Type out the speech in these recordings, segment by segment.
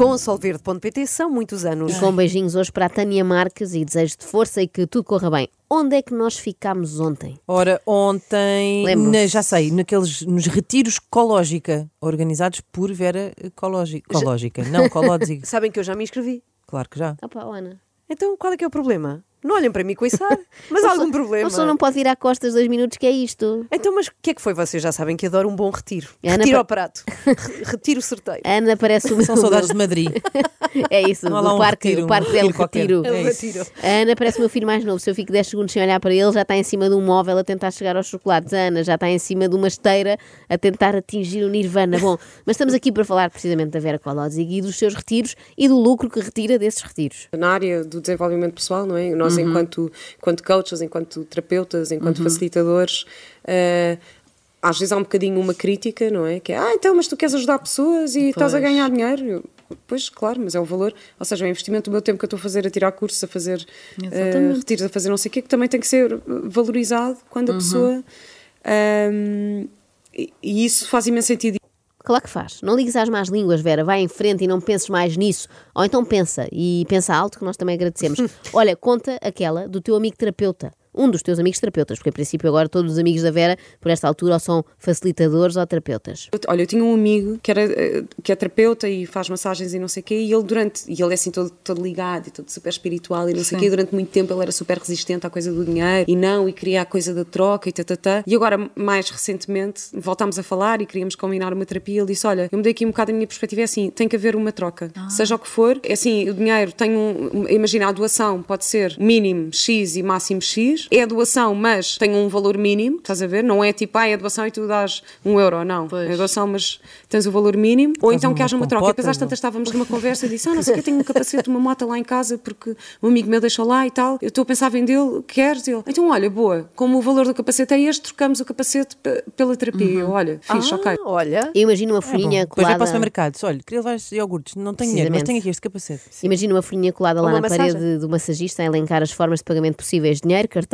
Com solverde.pt são muitos anos. E com beijinhos hoje para a Tânia Marques e desejos de força e que tudo corra bem. Onde é que nós ficámos ontem? Ora, ontem, na- já sei, naqueles, nos retiros Cológica, organizados por Vera Cológica. Cológica, não, Cológica. Sabem que eu já me inscrevi. Claro que já. Opa, Ana. Então qual é que é o problema? Não olhem para mim com isso, ar. mas há algum problema. A pessoa não pode virar costas dois minutos, que é isto. Então, mas o que é que foi? Vocês já sabem que adoro um bom retiro. Ana retiro pa- ao prato. Re- retiro certeiro. Ana parece o meu. São saudades de Madrid. É isso, Não do um parque, retiro, o parque um del retiro qualquer. retiro. É retiro. A Ana parece o meu filho mais novo. Se eu fico 10 segundos sem olhar para ele, já está em cima de um móvel a tentar chegar aos chocolates. A Ana já está em cima de uma esteira a tentar atingir o Nirvana. Bom, mas estamos aqui para falar precisamente da Vera Colosig e dos seus retiros e do lucro que retira desses retiros. na área do desenvolvimento pessoal, não é? Nós, Uhum. enquanto, enquanto coaches, enquanto terapeutas, enquanto Uhum. facilitadores, eh, às vezes há um bocadinho uma crítica, não é? Que é, ah, então, mas tu queres ajudar pessoas e estás a Pois. ganhar dinheiro. Eu, Pois, claro, mas é o valor, ou seja, é o investimento do meu tempo que eu estou a fazer a tirar cursos, a fazer eh, retiros, a fazer não sei o quê, que também tem que ser eh, valorizado quando a pessoa. ahm, e, e isso faz imenso sentido. Claro que faz. Não ligues às más línguas, Vera. Vai em frente e não penses mais nisso. Ou então pensa, e pensa alto, que nós também agradecemos. Olha, conta aquela do teu amigo terapeuta. Um dos teus amigos terapeutas, porque a princípio agora todos os amigos da Vera, por esta altura, ou são facilitadores ou terapeutas. Eu- Olha, eu tinha um amigo que, era, eh, que é terapeuta e faz massagens e não sei o quê, e ele durante, e ele é assim todo, todo ligado e todo super espiritual e não sei o quê, e durante muito tempo ele era super resistente à coisa do dinheiro e não, e queria a coisa da troca e tatatá. E agora, mais recentemente, voltámos a falar e queríamos combinar uma terapia. Ele disse: Olha, eu mudei aqui um bocado a minha perspectiva, é assim, tem que haver uma troca, seja o que for. É assim, o dinheiro tem um. Imagina, a doação pode ser mínimo X e máximo X, é a doação, mas tem um valor mínimo, estás a ver? Não é tipo, ah, é a doação e tu dás um euro, não. É a doação, mas tens o valor mínimo. Ou Faz então que uma haja uma troca. E depois às tantas estávamos numa conversa e disse: Ah, não sei o que, eu tenho um capacete de uma moto lá em casa porque um amigo meu deixou lá e tal. Eu estou a pensar em vendê-lo, queres? Ele, então olha, boa, como o valor do capacete é este, trocamos o capacete pe- pela terapia. Eu, olha, fixe, ok. Ah, Olha, Eu imagino uma É folhinha Depois vai para o colada. supermercado. Olha, queria levar estes iogurtes. Não tenho dinheiro, mas tenho aqui este capacete. Imagina uma folhinha colada lá Uma na massagem. parede do massagista a elencar as formas de pagamento possíveis: dinheiro, cartão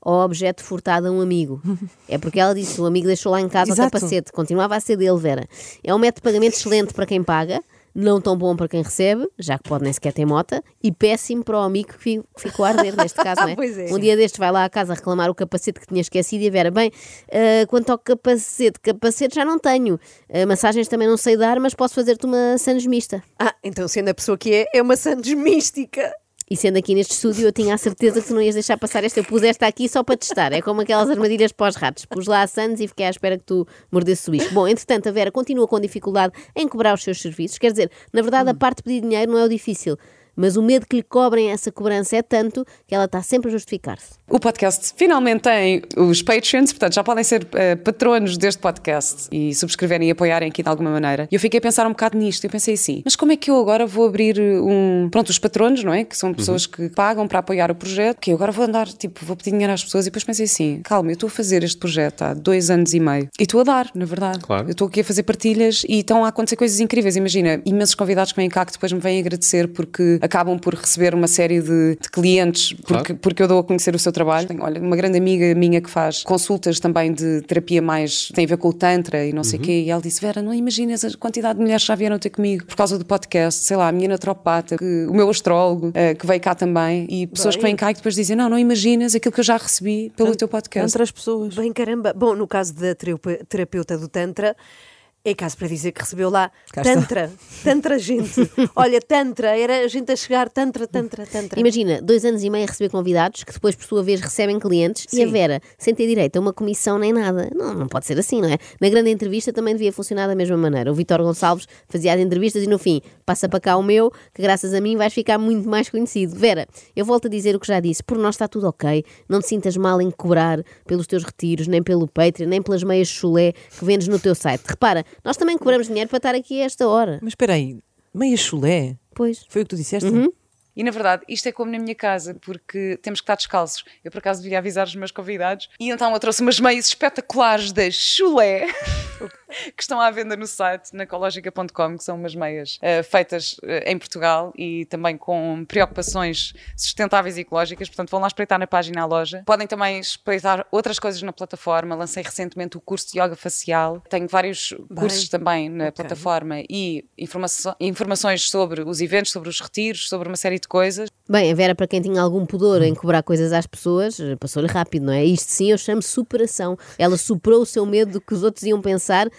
ou objeto furtado a um amigo. É porque ela disse: o amigo deixou lá em casa Exato. o capacete, continuava a ser dele, Vera. É um método de pagamento excelente para quem paga. Não tão bom para quem recebe, já que pode nem sequer ter mota, e péssimo para o amigo que fi- que ficou a arder, neste caso, não é? Pois é. Um dia destes vai lá à casa reclamar o capacete que tinha esquecido e a Vera, bem, ah, quanto ao capacete, capacete já não tenho. Ah, massagens também não sei dar, mas posso fazer-te uma sandes mista. ah, então sendo a pessoa que é, é uma Santos mística. E sendo aqui neste estúdio, eu tinha a certeza que tu não ias deixar passar esta. Eu pus esta aqui só para testar. É como aquelas armadilhas para os ratos. Pus lá a Sands e fiquei à espera que tu mordesse o bicho. Bom, entretanto, a Vera continua com dificuldade em cobrar os seus serviços. Quer dizer, na verdade, a parte de pedir dinheiro não é o difícil. Mas o medo que lhe cobrem essa cobrança é tanto que ela está sempre a justificar-se. O podcast finalmente tem os Patreons, portanto já podem ser eh, patronos deste podcast e subscreverem e apoiarem aqui de alguma maneira. E eu fiquei a pensar um bocado nisto. Eu pensei assim, mas como é que eu agora vou abrir um. Pronto, os patronos, não é? Que são pessoas que pagam para apoiar o projeto. Que eu agora vou andar, tipo, vou pedir dinheiro às pessoas. E depois pensei assim, calma, eu estou a fazer este projeto há dois anos e meio e estou a dar, na verdade. Claro. Eu estou aqui a fazer partilhas e estão a acontecer coisas incríveis. Imagina, imensos convidados que vêm cá que depois me vêm agradecer porque acabam por receber uma série de, de clientes porque, Claro. porque eu dou a conhecer o seu trabalho. Tenho, olha, uma grande amiga minha que faz consultas também de terapia mais tem a ver com o Tantra e não sei o quê, e ela disse: Vera, não imaginas a quantidade de mulheres que já vieram ter comigo por causa do podcast, sei lá, a minha naturopata, que- o meu astrólogo, eh, que veio cá também, e pessoas que vêm cá e que depois dizem: Não, não imaginas aquilo que eu já recebi pelo teu podcast. Entre as pessoas. Bem caramba. Bom, no caso da terapeuta do Tantra, é caso para dizer que recebeu lá Cá está. Tantra. Tantra gente. Olha, Tantra, era gente a chegar, Tantra, Tantra, Tantra. Imagina, dois anos e meio a receber convidados que depois, por sua vez, recebem clientes e a Sim. Vera, sem ter direito a uma comissão nem nada. Não, não pode ser assim, não é? Na grande entrevista também devia funcionar da mesma maneira. O Vitor Gonçalves fazia as entrevistas e no fim, passa para cá o meu, que graças a mim vais ficar muito mais conhecido. Vera, eu volto a dizer o que já disse, por nós está tudo ok. Não te sintas mal em cobrar pelos teus retiros, nem pelo Patreon, nem pelas meias chulé que vendes no teu site. Repara, nós também cobramos dinheiro para estar aqui a esta hora. Mas espera aí, meia chulé? Pois. Foi o que tu disseste? E na verdade, isto é como na minha casa, porque temos que estar descalços. Eu por acaso devia avisar os meus convidados. E então eu trouxe umas meias espetaculares da chulé. que estão à venda no site, na ecológica.com, que são umas meias eh, feitas eh, em Portugal e também com preocupações sustentáveis e ecológicas. Portanto, vão lá espreitar na página à loja. Podem também espreitar outras coisas na plataforma. Lancei recentemente o curso de yoga facial. Tenho vários cursos também na plataforma e informaço- informações sobre os eventos, sobre os retiros, sobre uma série de coisas. Bem, a Vera, para quem tinha algum pudor em cobrar coisas às pessoas, passou-lhe rápido, não é? Isto sim eu chamo superação. Ela superou o seu medo do que os outros iam pensar.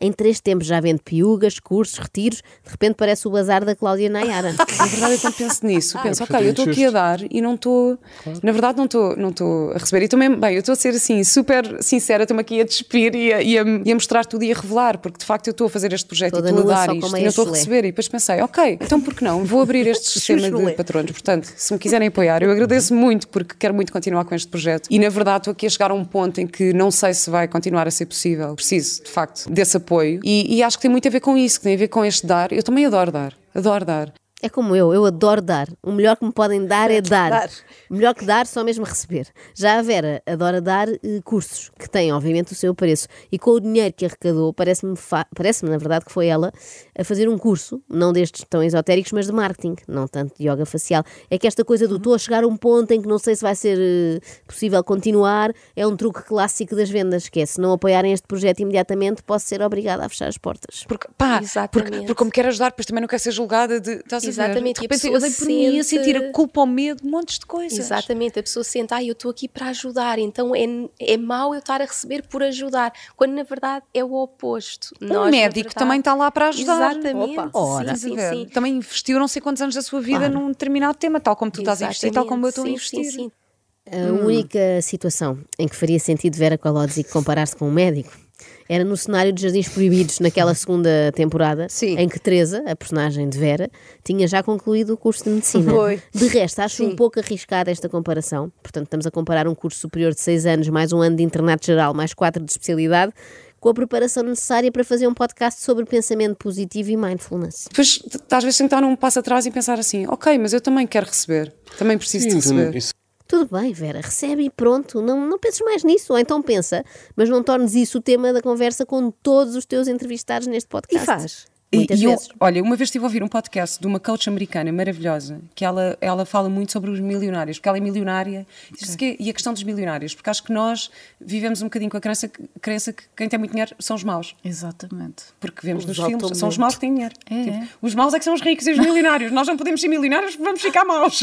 Em três tempos já vende piugas, cursos, retiros. De repente parece o bazar da Cláudia Nayara. Na verdade, eu quando penso nisso, penso, ok, eu estou aqui a dar e não estou, na verdade, não estou não estou a receber. E também, bem, eu estou a ser assim, super sincera, estou-me aqui a despir e a, e, a, e a mostrar tudo e a revelar, porque de facto eu estou a fazer este projeto Toda e estou a dar isto e não estou a receber. E depois pensei, ok, então por que não? Vou abrir este sistema de patronos. Portanto, se me quiserem apoiar, eu agradeço muito porque quero muito continuar com este projeto. E na verdade, estou aqui a chegar a um ponto em que não sei se vai continuar a ser possível. Preciso, de facto, desse apoio. E, e acho que tem muito a ver com isso, que tem a ver com este dar. Eu também adoro dar, adoro dar. É como eu, eu adoro dar. O melhor que me podem dar é dar. Dar. O melhor que dar, só mesmo receber. Já a Vera adora dar eh, cursos, que têm, obviamente, o seu preço. E com o dinheiro que arrecadou, parece-me, parece-me, na verdade, que foi ela a fazer um curso, não destes tão esotéricos, mas de marketing, não tanto de yoga facial. É que esta coisa do estou a chegar a um ponto em que não sei se vai ser eh, possível continuar, é um truque clássico das vendas, que é se não apoiarem este projeto imediatamente, posso ser obrigada a fechar as portas. Porque, pá, Exatamente. porque, porque como quero ajudar, depois também não quero ser julgada de. Estás a ver? Exatamente, De e a repente eu pessoa dei por mim a sente- sentir a culpa, o medo, montes de coisas. Exatamente, a pessoa sente, ah, eu estou aqui para ajudar, então é, é mau eu estar a receber por ajudar, quando na verdade é o oposto. Um Nós, médico verdade- também está lá para ajudar. Exatamente, Opa, ora. sim, sim, a ver? sim. Também investiu não sei quantos anos da sua vida num determinado tema, tal como tu estás a investir, tal como eu estou a Exatamente, investir. sim, sim. A única situação em que faria sentido Vera Kolodzik comparar-se com um médico era no cenário de Jardins Proibidos, naquela segunda temporada, Sim. em que Teresa, a personagem de Vera, tinha já concluído o curso de medicina. Foi. De resto, acho um Sim. pouco arriscada esta comparação. Portanto, estamos a comparar um curso superior de seis anos, mais um ano de internato geral, mais quatro de especialidade, com a preparação necessária para fazer um podcast sobre pensamento positivo e mindfulness. Depois, às vezes, dar um passo atrás e pensar assim: ok, mas eu também quero receber, também preciso de Sim, receber. isso- Tudo bem, Vera, recebe e pronto, não, não penses mais nisso, ou então pensa, mas não tornes isso o tema da conversa com todos os teus entrevistados neste E podcast. faz. Muitas E eu- vezes. olha, uma vez estive a ouvir um podcast de uma coach americana maravilhosa, que ela, ela fala muito sobre os milionários, porque ela é milionária, diz que, e a questão dos milionários, porque acho que nós vivemos um bocadinho com a crença, crença que quem tem muito dinheiro são os maus. Exatamente. Porque vemos nos Exatamente. filmes, são os maus que têm dinheiro. É, Tipo, é. os maus é que são os ricos e os milionários. Nós não podemos ser milionários porque vamos ficar maus.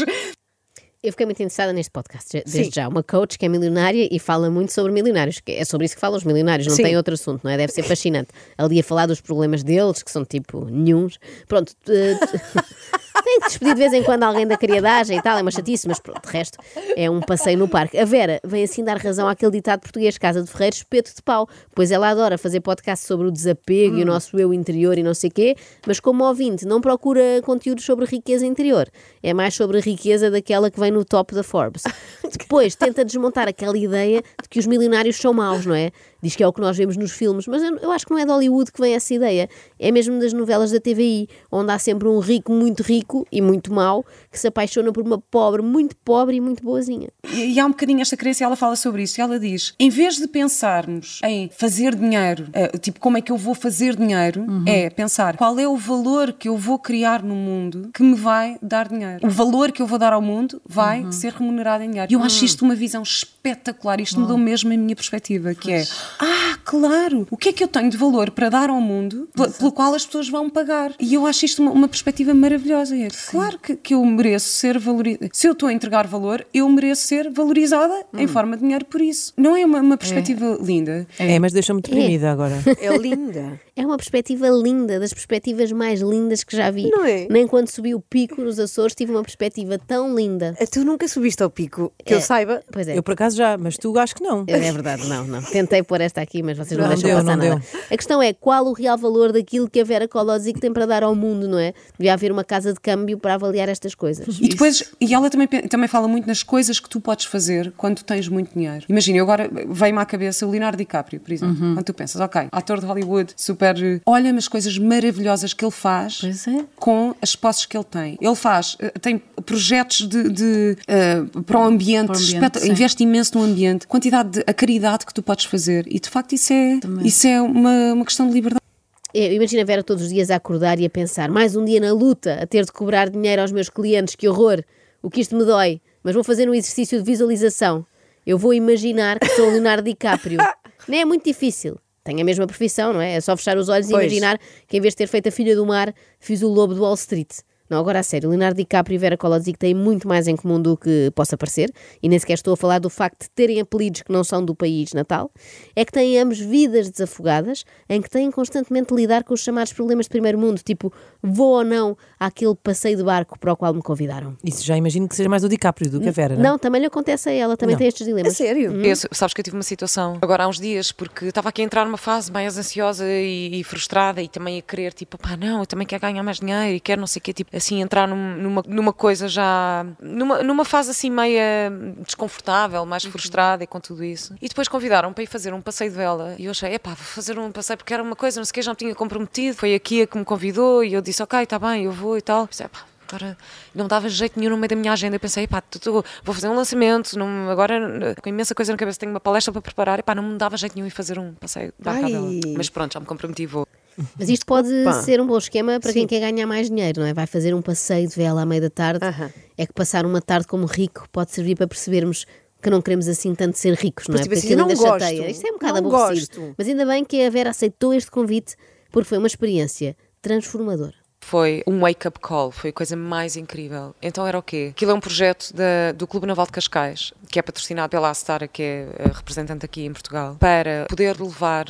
Eu fiquei muito interessada neste podcast, desde já. Uma coach que é milionária e fala muito sobre milionários, que é sobre isso que falam os milionários, não Sim. tem outro assunto, não é? Deve ser fascinante. Ali a falar dos problemas deles, que são tipo nenhuns. Pronto, eh, tem que despedir de vez em quando alguém da criadagem e tal, é uma chatice, mas pronto, de resto é um passeio no parque. A Vera vem assim dar razão àquele ditado português, Casa de Ferreiros, espeto de pau, pois ela adora fazer podcast sobre o desapego e o nosso eu interior e não sei quê, mas como ouvinte não procura conteúdos sobre riqueza interior, é mais sobre a riqueza daquela que vem no top da Forbes. Depois tenta desmontar aquela ideia de que os milionários são maus, não é? Diz que é o que nós vemos nos filmes, mas eu, eu acho que não é de Hollywood que vem essa ideia. É mesmo das novelas da TVI, onde há sempre um rico muito rico e muito mau que se apaixona por uma pobre muito pobre e muito boazinha. E, e há um bocadinho esta crença, ela fala sobre isso, ela diz: em vez de pensarmos em fazer dinheiro, eh, tipo, como é que eu vou fazer dinheiro, é pensar qual é o valor que eu vou criar no mundo que me vai dar dinheiro. O valor que eu vou dar ao mundo vai ser remunerado em dinheiro. E eu acho isto uma visão espetacular, isto mudou mesmo a minha perspectiva, que é: ah, claro, o que é que eu tenho de valor para dar ao mundo pe- pelo qual as pessoas vão pagar? E eu acho isto uma, uma perspectiva maravilhosa. É, claro que, que eu mereço ser valorizada. Se eu estou a entregar valor, eu mereço ser valorizada em forma de dinheiro por isso. Não é uma, uma perspectiva linda? É, mas deixa-me deprimida agora. É linda. É uma perspectiva linda, das perspectivas mais lindas que já vi. Não é? Nem quando subi o pico nos Açores tive uma perspectiva tão linda. Tu nunca subiste ao pico, que eu É. saiba. Pois é. Eu por acaso já, mas tu acho que não. É verdade, não, não. Tentei pôr esta aqui, mas vocês não, Não deixam deu, passar não nada. A questão é qual o real valor daquilo que a Vera Kolodzik tem para dar ao mundo, não é? Devia haver uma casa de câmbio para avaliar estas coisas. E depois, e ela também, também fala muito nas coisas que tu podes fazer quando tens muito dinheiro. Imagina, eu agora veio-me à cabeça o Leonardo DiCaprio, por exemplo. Quando tu pensas, ok, ator de Hollywood, super. Olha-me as coisas maravilhosas que ele faz Pois é. com as posses que ele tem. Ele faz, eh, tem projetos de, de, eh, para o ambiente, Para o ambiente, investe imenso no ambiente, quantidade de a caridade que tu podes fazer e de facto isso isso é, isso é uma, uma questão de liberdade. É, Imagina a Vera todos os dias a acordar e a pensar: mais um dia na luta, a ter de cobrar dinheiro aos meus clientes, que horror! O que isto me dói, mas vou fazer um exercício de visualização. Eu vou imaginar que sou o Leonardo DiCaprio. Nem é muito difícil. Tenho a mesma profissão, não é? É só fechar os olhos Pois. e imaginar que em vez de ter feito a Filha do Mar, fiz o Lobo do Wall Street. Não, agora a sério, Leonardo DiCaprio e Vera Kolodzik têm muito mais em comum do que possa parecer, e nem sequer estou a falar do facto de terem apelidos que não são do país natal, é que têm ambos vidas desafogadas, em que têm constantemente de lidar com os chamados problemas de primeiro mundo, tipo, vou ou não àquele passeio de barco para o qual me convidaram. Isso já imagino que seja mais o DiCaprio do que a Vera, não? Não, também lhe acontece a ela, também Não. tem estes É dilemas. sério? Eu, sabes que eu tive uma situação agora há uns dias, porque estava aqui a entrar numa fase mais ansiosa e, e frustrada e também a querer, tipo, pá, não, eu também quero ganhar mais dinheiro e quero não sei o quê, tipo, assim, entrar num- numa, numa coisa já, numa, numa fase assim meia desconfortável, mais frustrada e com tudo isso. E depois convidaram para ir fazer um passeio de vela e eu achei, epá, vou fazer um passeio porque era uma coisa, não sei o quê, já me tinha comprometido, foi aqui a que me convidou e eu disse, ok, está bem, eu vou e tal. Pensei, "Epá, Agora não dava jeito nenhum no meio da minha agenda. Eu pensei, pá, vou fazer um lançamento, não, agora com imensa coisa na cabeça, tenho uma palestra para preparar. E pá, não me dava jeito nenhum ir fazer um passeio de. Mas pronto, já me comprometi e vou. Mas isto pode ser um bom esquema para quem Sim. quer ganhar mais dinheiro, não é? Vai fazer um passeio de vela à meia da tarde. Aham. É que passar uma tarde como rico pode servir para percebermos que não queremos assim tanto ser ricos, não é? Tipo Porque assim, aquilo ainda não gosto. chateia. Isto é um bocado Não aborrecido. gosto. Mas ainda bem que a Vera aceitou este convite porque foi uma experiência transformadora. Foi um wake-up call, foi a coisa mais incrível. Então era o quê? Aquilo é um projeto da- do Clube Naval de Cascais, que é patrocinado pela Astara, que é representante aqui em Portugal, para poder levar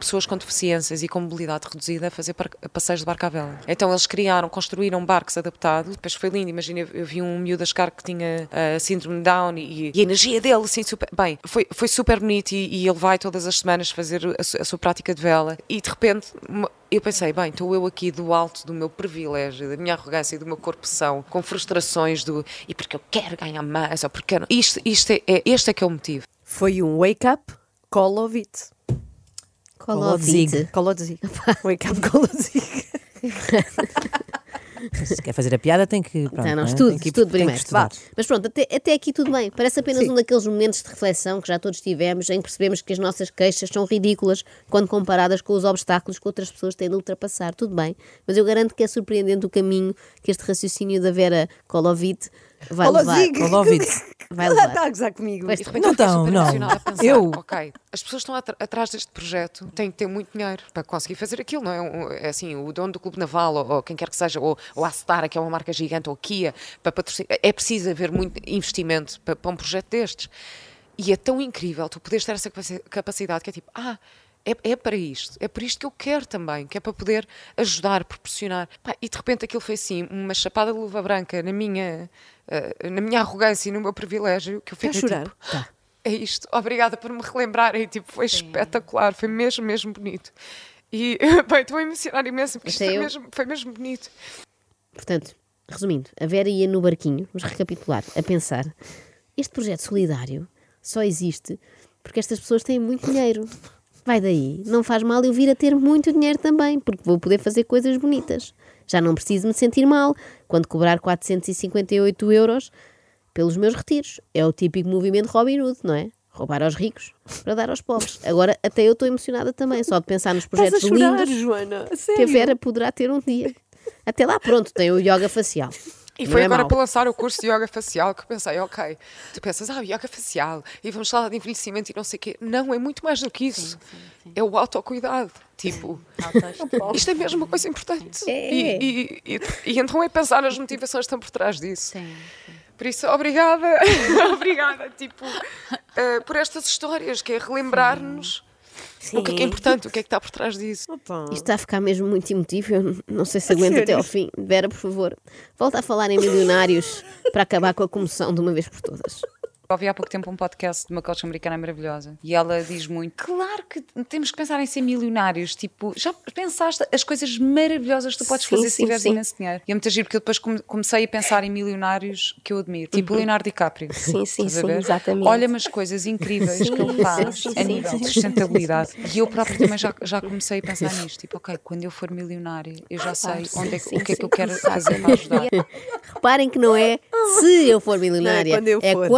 pessoas com deficiências e com mobilidade reduzida a fazer passeios de barco à vela. Então eles criaram, construíram barcos adaptados, depois foi lindo, imagina, eu, vi um miúdo a chegar que tinha a síndrome de Down e, e a energia dele, assim, super... Bem, foi, foi super bonito e, e ele vai todas as semanas fazer a, a sua prática de vela e de repente... uma- eu pensei, bem, estou eu aqui do alto do meu privilégio, da minha arrogância e do meu corpo são, com frustrações do e porque eu quero ganhar mais, ou porque não. Isto, isto é, é- este é que é o motivo. Foi um wake up, call of it. Colovite. Call of it. Wake up, call of it. Se quer fazer a piada, tem que. Pronto, Não, não, é? estudo, que estudo primeiro. estudar. Mas pronto, até, até aqui tudo bem. Parece apenas Sim. um daqueles momentos de reflexão que já todos tivemos, em que percebemos que as nossas queixas são ridículas quando comparadas com os obstáculos que outras pessoas têm de ultrapassar. Tudo bem, mas eu garanto que é surpreendente o caminho que este raciocínio da Vera Kolovit vai levar. Kolozig. Kolovit. Vai Ela levar. está a gozar comigo. E de repente Não estão, não. a pensar, Eu- ok, as pessoas estão atrás deste projeto, têm que ter muito dinheiro para conseguir fazer aquilo, não é? É assim, o dono do Clube Naval, ou, ou quem quer que seja, ou, ou a Astara, que é uma marca gigante, ou a Kia, para patrocinar, é preciso haver muito investimento para, para um projeto destes. E é tão incrível tu poderes ter essa capaci- capacidade que é tipo, ah, é, é para isto, é por isto que eu quero também, que é para poder ajudar, proporcionar. Pá, e de repente aquilo foi assim, uma chapada de luva branca na minha, eh, na minha arrogância e no meu privilégio, que eu fiquei chorar? tipo, é isto, obrigada por me relembrarem, tipo, foi espetacular, foi mesmo, mesmo bonito. E, bem, estou a emocionar imenso, porque isto foi mesmo, foi mesmo bonito. Portanto, resumindo, a Vera ia no barquinho, vamos recapitular, a pensar: este projeto solidário só existe porque estas pessoas têm muito dinheiro. Vai daí, não faz mal eu vir a ter muito dinheiro também, porque vou poder fazer coisas bonitas. Já não preciso me sentir mal quando cobrar 458 euros pelos meus retiros. É o típico movimento Robin Hood, não é? Roubar aos ricos para dar aos pobres. Agora, até eu estou emocionada também, só de pensar nos projetos chorar, lindos Joana. Que a. Vera poderá ter um dia. Até lá, pronto, tem o yoga facial. E foi é agora mau. para lançar o curso de yoga facial que eu pensei, ok, tu pensas, ah, yoga facial, e vamos falar de envelhecimento e não sei o quê. Não, é muito mais do que isso. É o autocuidado. Tipo, isto é mesmo uma coisa importante. É. E, e- e- e então é pensar as motivações que estão por trás disso. Por isso, obrigada, obrigada, tipo, eh, por estas histórias, que é relembrar-nos o que é que é importante, o que é que está por trás disso. Opa. Isto está a ficar mesmo muito emotivo. Eu não sei se aguento até ao fim. Vera, por favor, volta a falar em milionários para acabar com a comoção de uma vez por todas. Ouvi há pouco tempo um podcast de uma coach americana maravilhosa e ela diz muito: Claro que temos que pensar em ser milionários. Tipo, já pensaste as coisas maravilhosas que tu podes Sim, fazer se sim, tiveres sim. imenso dinheiro? E é muito giro porque eu depois come- comecei a pensar em milionários que eu admiro, tipo o Leonardo DiCaprio. Sim, sim, sim, exatamente. Olha-me as coisas incríveis que ele Sim, faz sim, a sim, nível sim. de sustentabilidade. E eu próprio também já, já comecei a pensar nisto: tipo, ok, quando eu for milionária, eu já sei sim, onde é que, sim, o que é que eu sim, quero fazer para ajudar. Reparem que não é se eu for milionária. É quando eu É for.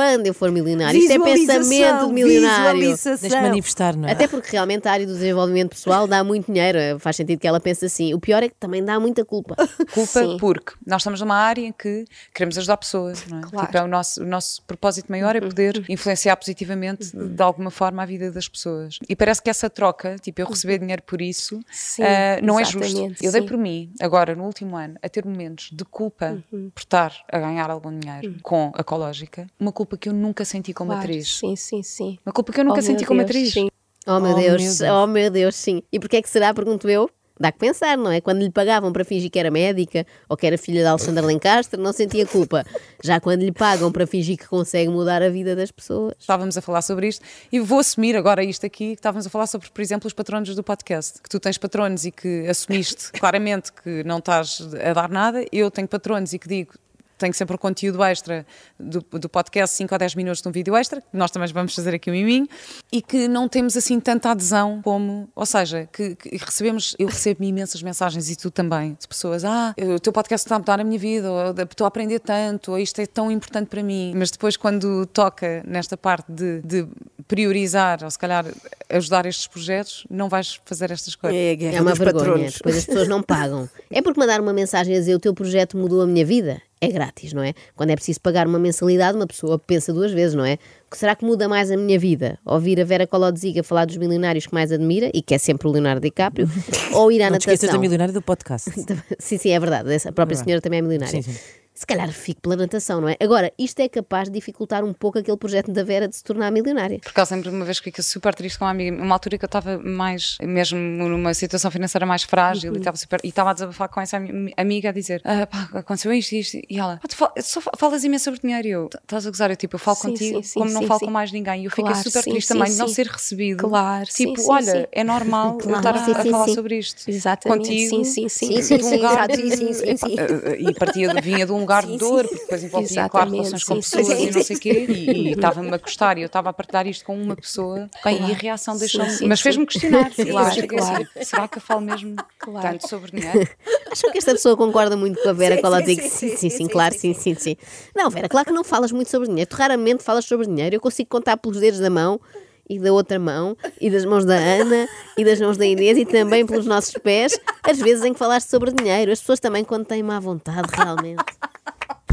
For milionária. Isto é Visualização, pensamento de milionário. visualização. Deixa manifestar, não é? Até porque realmente a área do desenvolvimento pessoal dá muito dinheiro. Faz sentido que ela pense assim. O pior é que também dá muita culpa. Culpa Sim. porque nós estamos numa área em que queremos ajudar pessoas, não é? Claro. Tipo, é o, nosso, o nosso propósito maior é poder influenciar positivamente de alguma forma a vida das pessoas. E parece que essa troca, tipo, eu receber dinheiro por isso, Sim, ah, não é justo. Eu dei sim. por mim, agora, no último ano, a ter momentos de culpa por estar a ganhar algum dinheiro com a ecológica, uma culpa que eu nunca senti como Claro, atriz. Sim, sim, sim. Uma culpa que eu nunca Oh, senti como Deus, atriz. sim. Oh meu Oh, Deus, meu Deus. oh meu Deus, sim. E porquê é que será? Pergunto eu. Dá que pensar, não é? Quando lhe pagavam para fingir que era médica ou que era filha de Alexandre Lencastre, não sentia culpa. Já quando lhe pagam para fingir que consegue mudar a vida das pessoas. Estávamos a falar sobre isto e vou assumir agora isto aqui, que estávamos a falar sobre, por exemplo, os patronos do podcast. Que tu tens patronos e que assumiste claramente que não estás a dar nada. Eu tenho patronos e que digo. Tenho sempre o conteúdo extra do, do podcast, 5 ou 10 minutos de um vídeo extra, que nós também vamos fazer aqui um miminho, e que não temos assim tanta adesão como, ou seja, que, que recebemos, eu recebo imensas mensagens e tu também, de pessoas, ah, o teu podcast está a mudar a minha vida, ou estou a aprender tanto, ou isto é tão importante para mim, mas depois quando toca nesta parte de, de priorizar, ou se calhar ajudar estes projetos, não vais fazer estas coisas. É a guerra É uma vergonha. patronos. Depois as pessoas não pagam. É porque mandar uma mensagem a dizer o teu projeto mudou a minha vida. É grátis, não é? Quando é preciso pagar uma mensalidade, uma pessoa pensa duas vezes, não é? O que será que muda mais a minha vida? Ouvir a Vera Colodziga falar dos milionários que mais admira, e que é sempre o Leonardo DiCaprio, ou ir à Não te esqueças natação? da milionária do podcast. Sim, sim, é verdade. Essa própria senhora também é milionária. Sim, sim. Se calhar fico pela natação, não é? Agora, isto é capaz de dificultar um pouco aquele projeto da Vera de se tornar milionária. Porque ela sempre, uma vez que fica super triste com uma amiga, uma altura que eu estava mais, mesmo numa situação financeira mais frágil Uhum. e estava super, e estava a desabafar com essa ami- amiga a dizer, ah, pá, aconteceu isto e isto, e ela, "Ah, tu fal- só fa- falas imenso sobre dinheiro, e eu, estás a gozar, eu tipo, eu falo Sim, contigo sim, sim, como não sim, falo sim. com mais ninguém, e eu fiquei Claro, super sim, triste sim, também de não sim. ser recebido. Claro, tipo, sim, sim, olha, sim. é normal eu estar a, Sim, a sim, falar sim. sobre isto. Exatamente, Contigo, sim, sim, sim. Sim, sim, sim, sim, sim, sim. eh, e partia vinha de um lugar de dor, porque depois envolvia, claro, relações com sim, sim, pessoas sim, e não sei o quê, e estava-me a custar, e eu estava a partilhar isto com uma pessoa, bem, e a reação deixou-me, sim, mas sim. fez-me questionar. Claro, claro. assim, será que eu falo mesmo Claro. tanto sobre dinheiro? Acham que esta pessoa concorda muito com a Vera Sim, quando ela sim, diz sim, sim, sim, sim, sim, sim, sim, claro, sim, sim, sim, sim. Não, Vera, claro que não falas muito sobre dinheiro. Tu raramente falas sobre dinheiro. Eu consigo contar pelos dedos da mão e da outra mão e das mãos da Ana e das mãos da Inês e também pelos nossos pés, as vezes em que falaste sobre dinheiro. As pessoas também quando têm má vontade, realmente.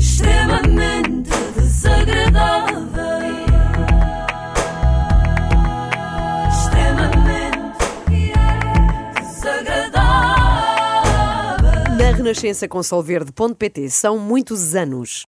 Extremamente desagradável. Extremamente desagradável. Na Renascença com Solverde.pt são muitos anos.